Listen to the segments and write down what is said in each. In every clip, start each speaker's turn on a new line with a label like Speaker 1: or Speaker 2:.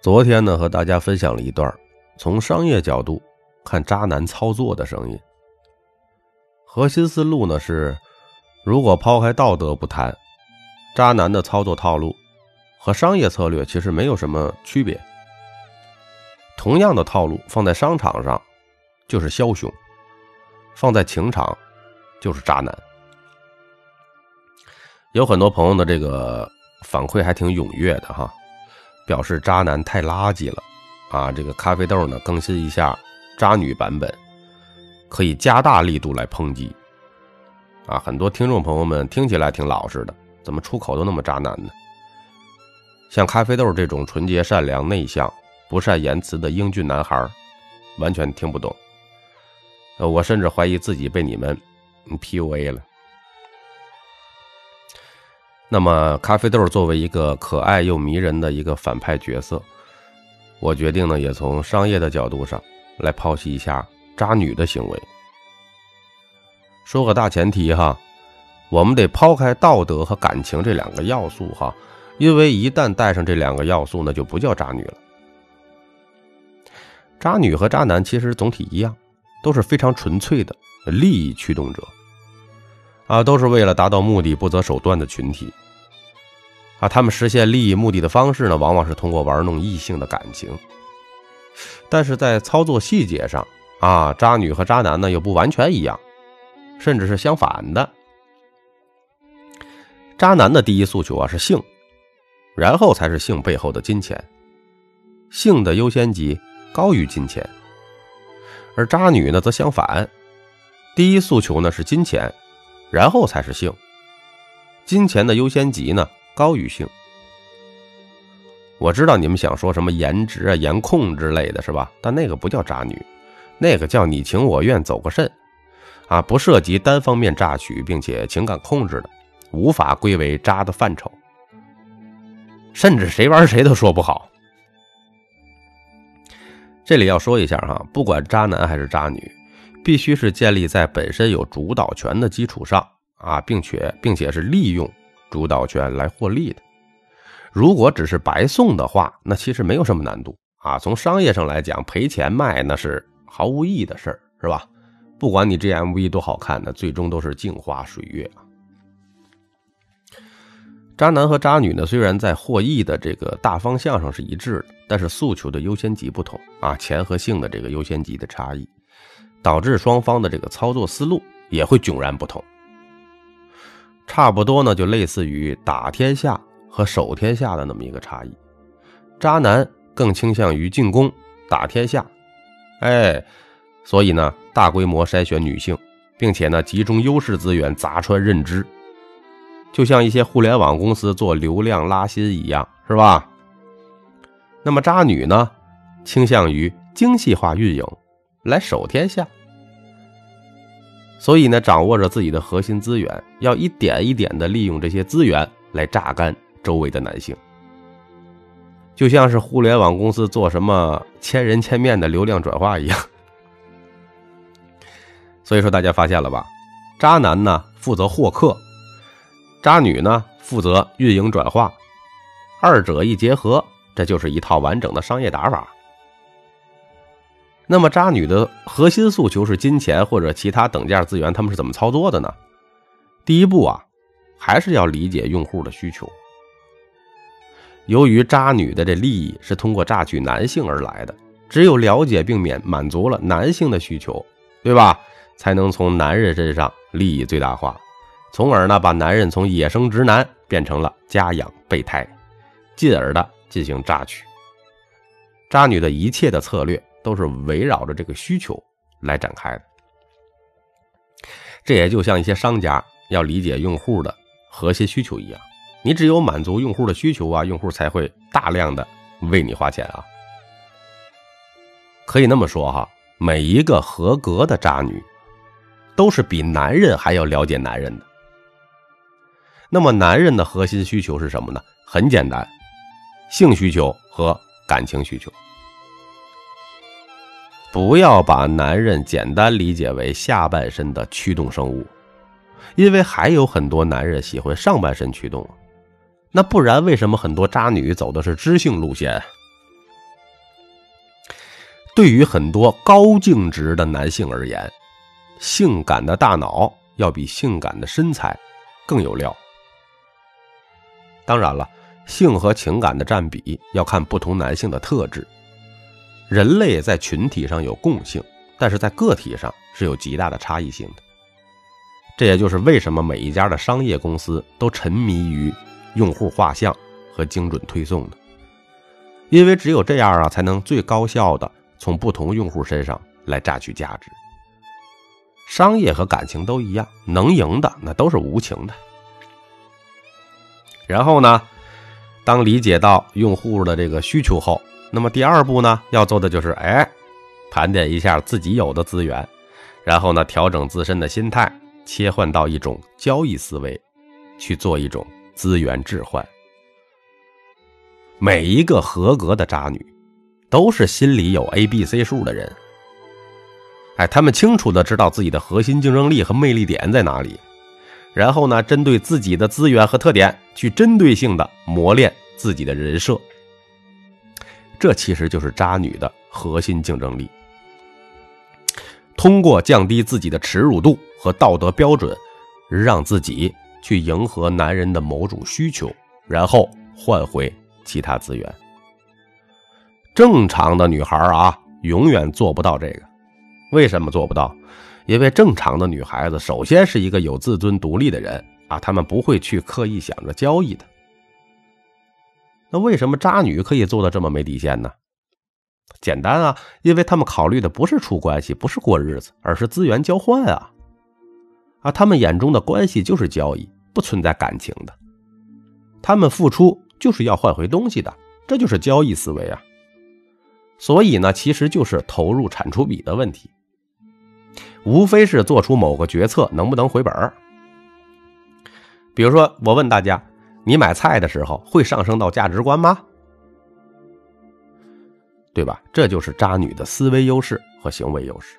Speaker 1: 昨天呢，和大家分享了一段从商业角度看渣男操作的声音。核心思路呢是，如果抛开道德不谈，渣男的操作套路和商业策略其实没有什么区别。同样的套路放在商场上就是枭雄，放在情场就是渣男。有很多朋友的这个反馈还挺踊跃的哈。表示渣男太垃圾了，啊，这个咖啡豆呢更新一下渣女版本，可以加大力度来抨击。啊，很多听众朋友们听起来挺老实的，怎么出口都那么渣男呢？像咖啡豆这种纯洁善良、内向、不善言辞的英俊男孩，完全听不懂。呃，我甚至怀疑自己被你们 PUA 了。那么，咖啡豆作为一个可爱又迷人的一个反派角色，我决定呢，也从商业的角度上来剖析一下渣女的行为。说个大前提哈，我们得抛开道德和感情这两个要素哈，因为一旦带上这两个要素，那就不叫渣女了。渣女和渣男其实总体一样，都是非常纯粹的利益驱动者。啊，都是为了达到目的不择手段的群体。啊，他们实现利益目的的方式呢，往往是通过玩弄异性的感情。但是在操作细节上，啊，渣女和渣男呢又不完全一样，甚至是相反的。渣男的第一诉求啊是性，然后才是性背后的金钱，性的优先级高于金钱。而渣女呢则相反，第一诉求呢是金钱。然后才是性，金钱的优先级呢高于性。我知道你们想说什么颜值啊、颜控之类的是吧？但那个不叫渣女，那个叫你情我愿走个肾，啊，不涉及单方面榨取并且情感控制的，无法归为渣的范畴。甚至谁玩谁都说不好。这里要说一下哈，不管渣男还是渣女。必须是建立在本身有主导权的基础上啊，并且并且是利用主导权来获利的。如果只是白送的话，那其实没有什么难度啊。从商业上来讲，赔钱卖那是毫无意义的事儿，是吧？不管你 GMV 多好看，那最终都是镜花水月啊。渣男和渣女呢，虽然在获益的这个大方向上是一致的，但是诉求的优先级不同啊，钱和性的这个优先级的差异。导致双方的这个操作思路也会迥然不同，差不多呢，就类似于打天下和守天下的那么一个差异。渣男更倾向于进攻打天下，哎，所以呢，大规模筛选女性，并且呢，集中优势资源砸穿认知，就像一些互联网公司做流量拉新一样，是吧？那么渣女呢，倾向于精细化运营。来守天下，所以呢，掌握着自己的核心资源，要一点一点的利用这些资源来榨干周围的男性，就像是互联网公司做什么千人千面的流量转化一样。所以说，大家发现了吧？渣男呢负责获客，渣女呢负责运营转化，二者一结合，这就是一套完整的商业打法。那么渣女的核心诉求是金钱或者其他等价资源，他们是怎么操作的呢？第一步啊，还是要理解用户的需求。由于渣女的这利益是通过榨取男性而来的，只有了解并免满足了男性的需求，对吧？才能从男人身上利益最大化，从而呢把男人从野生直男变成了家养备胎，进而的进行榨取。渣女的一切的策略。都是围绕着这个需求来展开的，这也就像一些商家要理解用户的核心需求一样，你只有满足用户的需求啊，用户才会大量的为你花钱啊。可以那么说哈，每一个合格的渣女，都是比男人还要了解男人的。那么男人的核心需求是什么呢？很简单，性需求和感情需求。不要把男人简单理解为下半身的驱动生物，因为还有很多男人喜欢上半身驱动。那不然，为什么很多渣女走的是知性路线？对于很多高净值的男性而言，性感的大脑要比性感的身材更有料。当然了，性和情感的占比要看不同男性的特质。人类在群体上有共性，但是在个体上是有极大的差异性的。这也就是为什么每一家的商业公司都沉迷于用户画像和精准推送的，因为只有这样啊，才能最高效的从不同用户身上来榨取价值。商业和感情都一样，能赢的那都是无情的。然后呢，当理解到用户的这个需求后，那么第二步呢，要做的就是哎，盘点一下自己有的资源，然后呢，调整自身的心态。切换到一种交易思维，去做一种资源置换。每一个合格的渣女，都是心里有 A、B、C 数的人。哎，他们清楚的知道自己的核心竞争力和魅力点在哪里，然后呢，针对自己的资源和特点，去针对性的磨练自己的人设。这其实就是渣女的核心竞争力。通过降低自己的耻辱度。和道德标准，让自己去迎合男人的某种需求，然后换回其他资源。正常的女孩啊，永远做不到这个。为什么做不到？因为正常的女孩子首先是一个有自尊、独立的人啊，她们不会去刻意想着交易的。那为什么渣女可以做的这么没底线呢？简单啊，因为他们考虑的不是处关系，不是过日子，而是资源交换啊。啊，他们眼中的关系就是交易，不存在感情的。他们付出就是要换回东西的，这就是交易思维啊。所以呢，其实就是投入产出比的问题，无非是做出某个决策能不能回本儿。比如说，我问大家，你买菜的时候会上升到价值观吗？对吧？这就是渣女的思维优势和行为优势。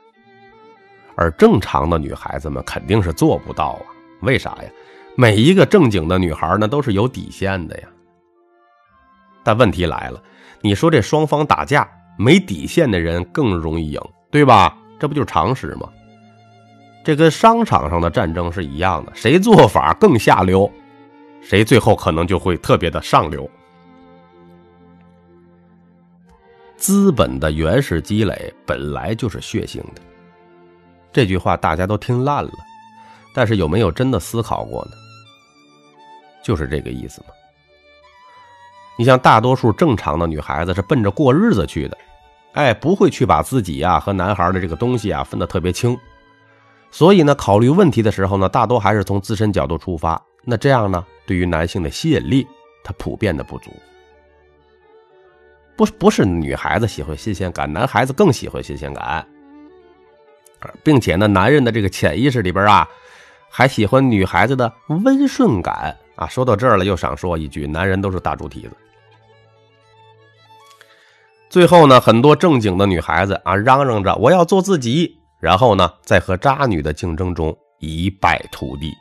Speaker 1: 而正常的女孩子们肯定是做不到啊！为啥呀？每一个正经的女孩呢，都是有底线的呀。但问题来了，你说这双方打架，没底线的人更容易赢，对吧？这不就是常识吗？这跟商场上的战争是一样的，谁做法更下流，谁最后可能就会特别的上流。资本的原始积累本来就是血腥的。这句话大家都听烂了，但是有没有真的思考过呢？就是这个意思嘛。你像大多数正常的女孩子是奔着过日子去的，哎，不会去把自己呀和男孩的这个东西啊分得特别清。所以呢，考虑问题的时候呢，大多还是从自身角度出发。那这样呢，对于男性的吸引力，它普遍的不足。不不是女孩子喜欢新鲜感，男孩子更喜欢新鲜感。并且呢，男人的这个潜意识里边啊，还喜欢女孩子的温顺感啊。说到这儿了，又想说一句：男人都是大猪蹄子。最后呢，很多正经的女孩子啊，嚷嚷着我要做自己，然后呢，在和渣女的竞争中一败涂地。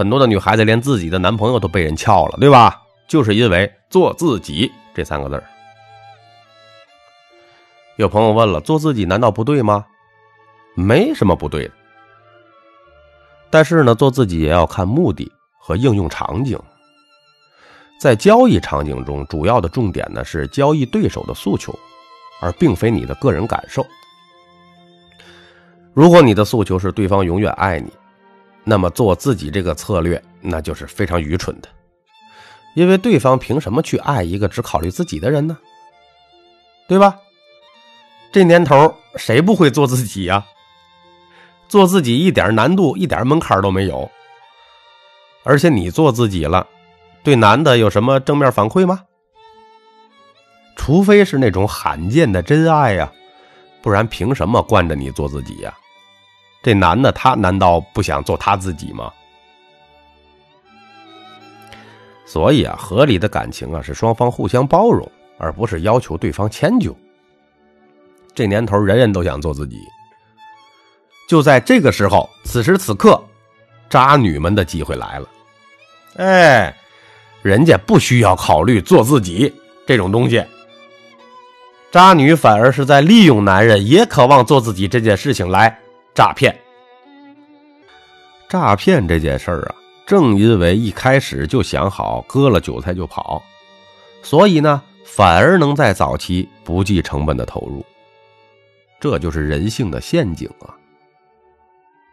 Speaker 1: 很多的女孩子连自己的男朋友都被人撬了，对吧？就是因为做自己这三个字有朋友问了：做自己难道不对吗？没什么不对的，但是呢，做自己也要看目的和应用场景。在交易场景中，主要的重点呢是交易对手的诉求，而并非你的个人感受。如果你的诉求是对方永远爱你，那么做自己这个策略那就是非常愚蠢的，因为对方凭什么去爱一个只考虑自己的人呢？对吧？这年头谁不会做自己呀？做自己一点难度、一点门槛都没有，而且你做自己了，对男的有什么正面反馈吗？除非是那种罕见的真爱呀，不然凭什么惯着你做自己呀？这男的他难道不想做他自己吗？所以啊，合理的感情啊是双方互相包容，而不是要求对方迁就。这年头，人人都想做自己。就在这个时候，此时此刻，渣女们的机会来了。哎，人家不需要考虑做自己这种东西，渣女反而是在利用男人也渴望做自己这件事情来诈骗。诈骗这件事儿啊，正因为一开始就想好割了韭菜就跑，所以呢，反而能在早期不计成本的投入。这就是人性的陷阱啊！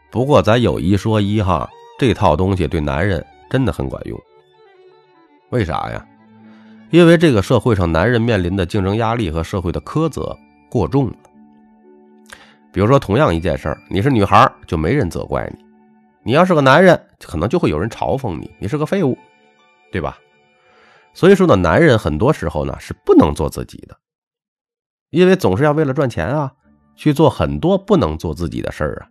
Speaker 1: 不过咱有一说一哈，这套东西对男人真的很管用。为啥呀？因为这个社会上男人面临的竞争压力和社会的苛责过重了。比如说，同样一件事儿，你是女孩就没人责怪你；你要是个男人，可能就会有人嘲讽你，你是个废物，对吧？所以说呢，男人很多时候呢是不能做自己的，因为总是要为了赚钱啊。去做很多不能做自己的事儿啊，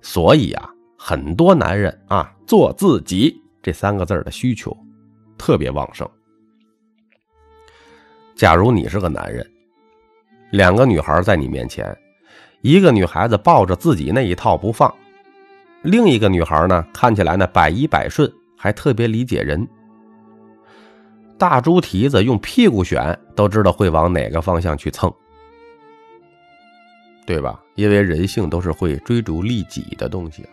Speaker 1: 所以啊，很多男人啊，做自己这三个字的需求特别旺盛。假如你是个男人，两个女孩在你面前，一个女孩子抱着自己那一套不放，另一个女孩呢，看起来呢百依百顺，还特别理解人。大猪蹄子用屁股选，都知道会往哪个方向去蹭。对吧？因为人性都是会追逐利己的东西。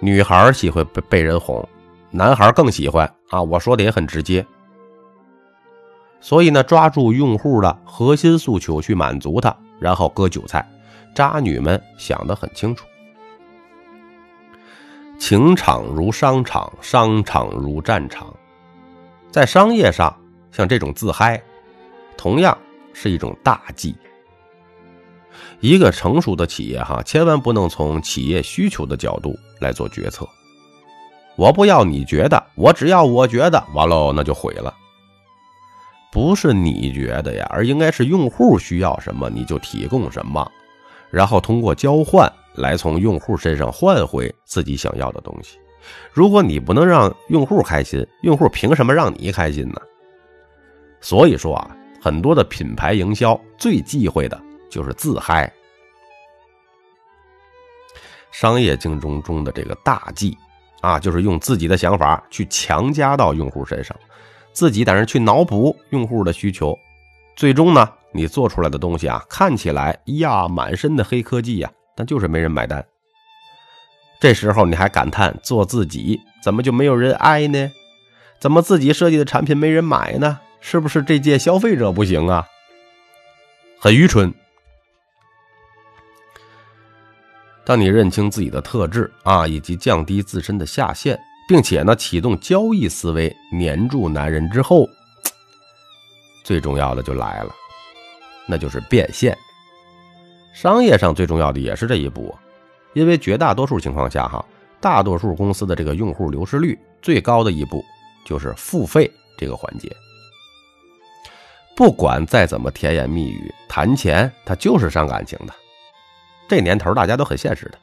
Speaker 1: 女孩喜欢被被人哄，男孩更喜欢啊！我说的也很直接。所以呢，抓住用户的核心诉求去满足他，然后割韭菜。渣女们想得很清楚。情场如商场，商场如战场。在商业上，像这种自嗨，同样是一种大忌。一个成熟的企业，哈，千万不能从企业需求的角度来做决策。我不要你觉得，我只要我觉得，完喽，那就毁了。不是你觉得呀，而应该是用户需要什么你就提供什么，然后通过交换来从用户身上换回自己想要的东西。如果你不能让用户开心，用户凭什么让你开心呢？所以说啊，很多的品牌营销最忌讳的。就是自嗨，商业竞争中的这个大忌啊，就是用自己的想法去强加到用户身上，自己在那去脑补用户的需求，最终呢，你做出来的东西啊，看起来呀，满身的黑科技呀，但就是没人买单。这时候你还感叹做自己怎么就没有人爱呢？怎么自己设计的产品没人买呢？是不是这届消费者不行啊？很愚蠢。当你认清自己的特质啊，以及降低自身的下限，并且呢启动交易思维，黏住男人之后，最重要的就来了，那就是变现。商业上最重要的也是这一步，因为绝大多数情况下哈，大多数公司的这个用户流失率最高的一步就是付费这个环节。不管再怎么甜言蜜语谈钱，它就是伤感情的。这年头大家都很现实的，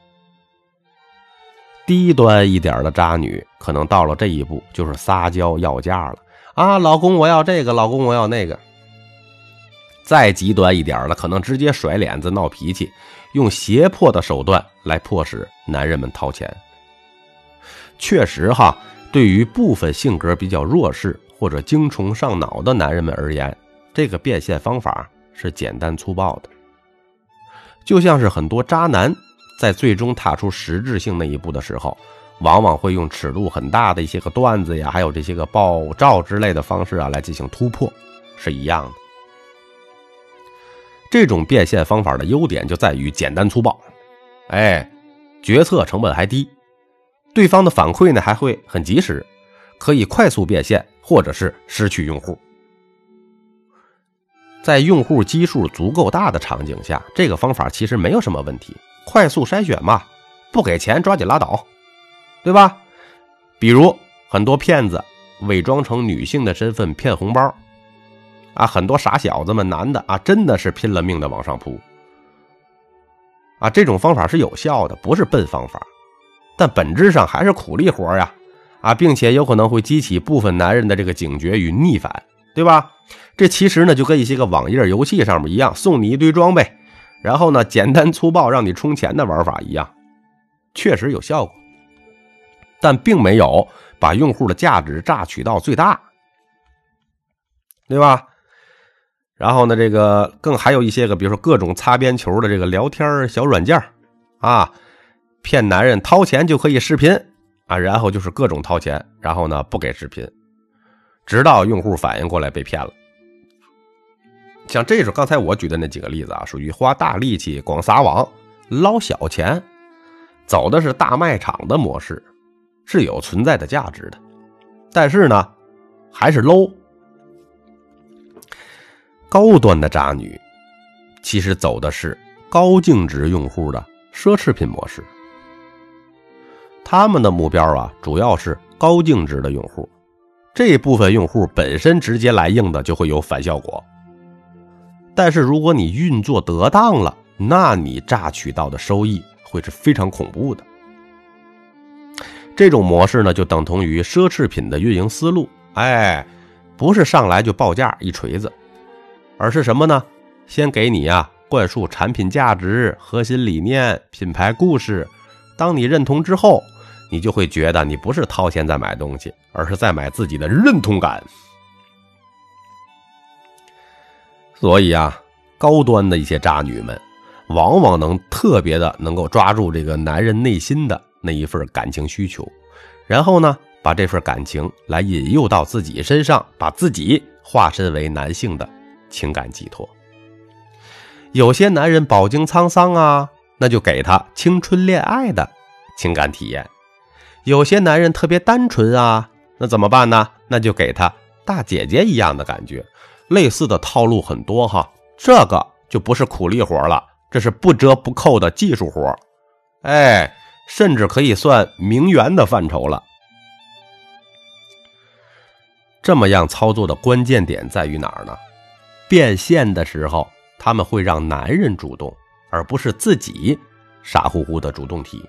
Speaker 1: 低端一点的渣女可能到了这一步就是撒娇要价了啊，老公我要这个，老公我要那个。再极端一点的，可能直接甩脸子闹脾气，用胁迫的手段来迫使男人们掏钱。确实哈，对于部分性格比较弱势或者精虫上脑的男人们而言，这个变现方法是简单粗暴的。就像是很多渣男在最终踏出实质性那一步的时候，往往会用尺度很大的一些个段子呀，还有这些个爆照之类的方式啊，来进行突破，是一样的。这种变现方法的优点就在于简单粗暴，哎，决策成本还低，对方的反馈呢还会很及时，可以快速变现或者是失去用户。在用户基数足够大的场景下，这个方法其实没有什么问题，快速筛选嘛，不给钱抓紧拉倒，对吧？比如很多骗子伪装成女性的身份骗红包，啊，很多傻小子们男的啊，真的是拼了命的往上扑，啊，这种方法是有效的，不是笨方法，但本质上还是苦力活呀，啊，并且有可能会激起部分男人的这个警觉与逆反，对吧？这其实呢，就跟一些个网页游戏上面一样，送你一堆装备，然后呢，简单粗暴让你充钱的玩法一样，确实有效果，但并没有把用户的价值榨取到最大，对吧？然后呢，这个更还有一些个，比如说各种擦边球的这个聊天小软件啊，骗男人掏钱就可以视频啊，然后就是各种掏钱，然后呢不给视频，直到用户反应过来被骗了。像这种刚才我举的那几个例子啊，属于花大力气广撒网捞小钱，走的是大卖场的模式，是有存在的价值的，但是呢，还是 low。高端的渣女，其实走的是高净值用户的奢侈品模式。他们的目标啊，主要是高净值的用户。这部分用户本身直接来硬的，就会有反效果。但是如果你运作得当了，那你榨取到的收益会是非常恐怖的。这种模式呢，就等同于奢侈品的运营思路。哎，不是上来就报价一锤子。而是什么呢？先给你呀灌输产品价值、核心理念、品牌故事。当你认同之后，你就会觉得你不是掏钱在买东西，而是在买自己的认同感。所以啊，高端的一些渣女们，往往能特别的能够抓住这个男人内心的那一份感情需求，然后呢，把这份感情来引诱到自己身上，把自己化身为男性的。情感寄托，有些男人饱经沧桑啊，那就给他青春恋爱的情感体验；有些男人特别单纯啊，那怎么办呢？那就给他大姐姐一样的感觉。类似的套路很多哈，这个就不是苦力活了，这是不折不扣的技术活，哎，甚至可以算名媛的范畴了。这么样操作的关键点在于哪儿呢？变现的时候，他们会让男人主动，而不是自己傻乎乎的主动提。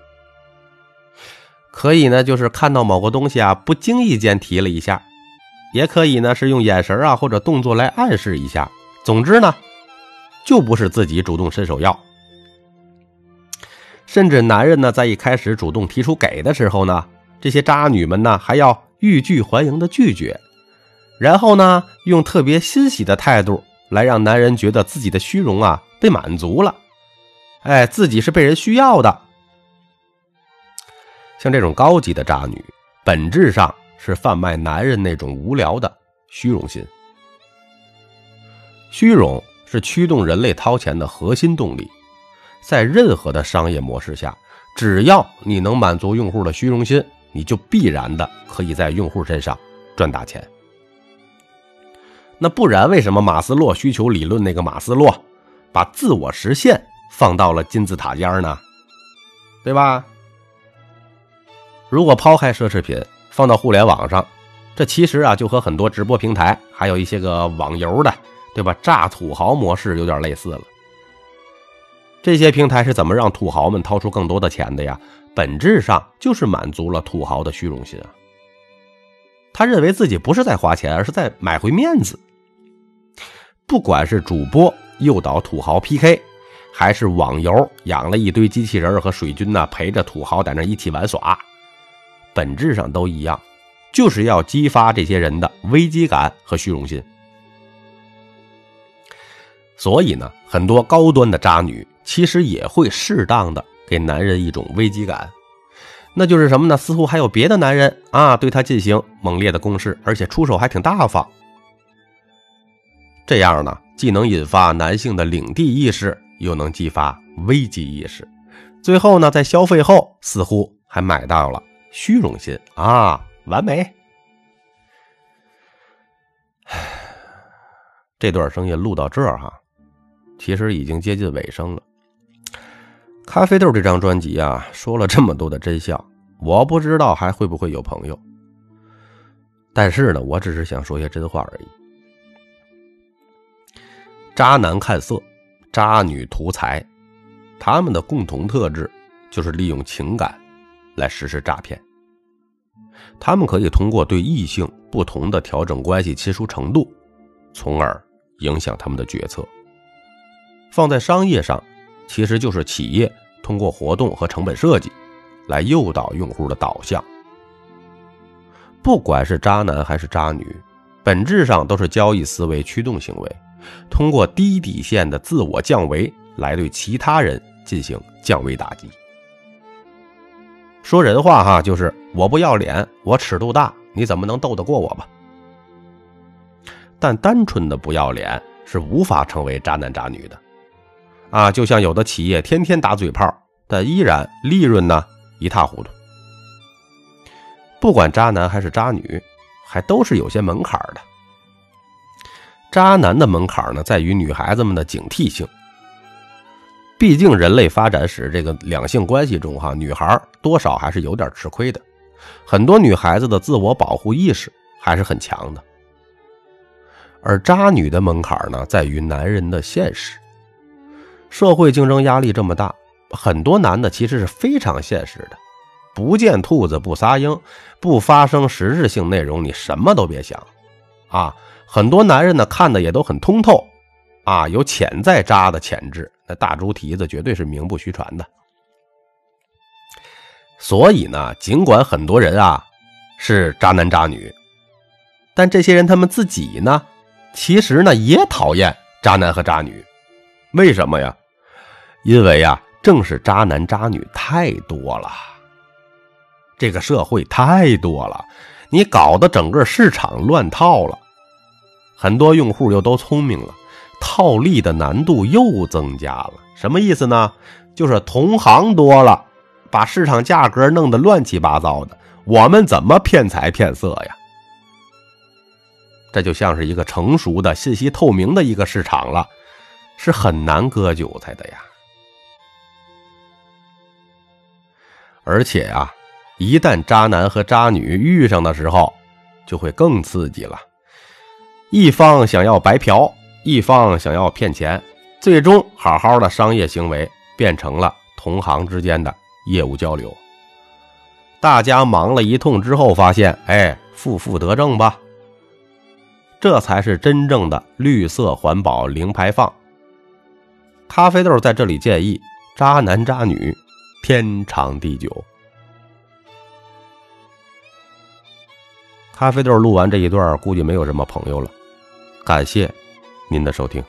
Speaker 1: 可以呢，就是看到某个东西啊，不经意间提了一下；也可以呢，是用眼神啊或者动作来暗示一下。总之呢，就不是自己主动伸手要。甚至男人呢，在一开始主动提出给的时候呢，这些渣女们呢，还要欲拒还迎的拒绝，然后呢，用特别欣喜的态度。来让男人觉得自己的虚荣啊被满足了，哎，自己是被人需要的。像这种高级的渣女，本质上是贩卖男人那种无聊的虚荣心。虚荣是驱动人类掏钱的核心动力，在任何的商业模式下，只要你能满足用户的虚荣心，你就必然的可以在用户身上赚大钱。那不然，为什么马斯洛需求理论那个马斯洛把自我实现放到了金字塔尖呢？对吧？如果抛开奢侈品，放到互联网上，这其实啊就和很多直播平台，还有一些个网游的，对吧？炸土豪模式有点类似了。这些平台是怎么让土豪们掏出更多的钱的呀？本质上就是满足了土豪的虚荣心啊。他认为自己不是在花钱，而是在买回面子。不管是主播诱导土豪 PK，还是网游养了一堆机器人和水军呢，陪着土豪在那一起玩耍，本质上都一样，就是要激发这些人的危机感和虚荣心。所以呢，很多高端的渣女其实也会适当的给男人一种危机感，那就是什么呢？似乎还有别的男人啊，对他进行猛烈的攻势，而且出手还挺大方。这样呢，既能引发男性的领地意识，又能激发危机意识。最后呢，在消费后，似乎还买到了虚荣心啊，完美。这段声音录到这儿哈，其实已经接近尾声了。咖啡豆这张专辑啊，说了这么多的真相，我不知道还会不会有朋友。但是呢，我只是想说些真话而已。渣男看色，渣女图财，他们的共同特质就是利用情感来实施诈骗。他们可以通过对异性不同的调整关系亲疏程度，从而影响他们的决策。放在商业上，其实就是企业通过活动和成本设计来诱导用户的导向。不管是渣男还是渣女，本质上都是交易思维驱动行为。通过低底线的自我降维来对其他人进行降维打击。说人话哈，就是我不要脸，我尺度大，你怎么能斗得过我吧？但单纯的不要脸是无法成为渣男渣女的，啊，就像有的企业天天打嘴炮，但依然利润呢一塌糊涂。不管渣男还是渣女，还都是有些门槛的。渣男的门槛呢，在于女孩子们的警惕性。毕竟人类发展史这个两性关系中，哈，女孩多少还是有点吃亏的。很多女孩子的自我保护意识还是很强的。而渣女的门槛呢，在于男人的现实。社会竞争压力这么大，很多男的其实是非常现实的。不见兔子不撒鹰，不发生实质性内容，你什么都别想。啊，很多男人呢看的也都很通透，啊，有潜在渣的潜质。那大猪蹄子绝对是名不虚传的，所以呢，尽管很多人啊是渣男渣女，但这些人他们自己呢，其实呢也讨厌渣男和渣女。为什么呀？因为呀，正是渣男渣女太多了，这个社会太多了，你搞得整个市场乱套了，很多用户又都聪明了。套利的难度又增加了，什么意思呢？就是同行多了，把市场价格弄得乱七八糟的，我们怎么骗财骗色呀？这就像是一个成熟的信息透明的一个市场了，是很难割韭菜的呀。而且啊，一旦渣男和渣女遇上的时候，就会更刺激了，一方想要白嫖。一方想要骗钱，最终好好的商业行为变成了同行之间的业务交流。大家忙了一通之后，发现，哎，负负得正吧？这才是真正的绿色环保、零排放。咖啡豆在这里建议：渣男渣女，天长地久。咖啡豆录完这一段，估计没有什么朋友了。感谢。您的收听。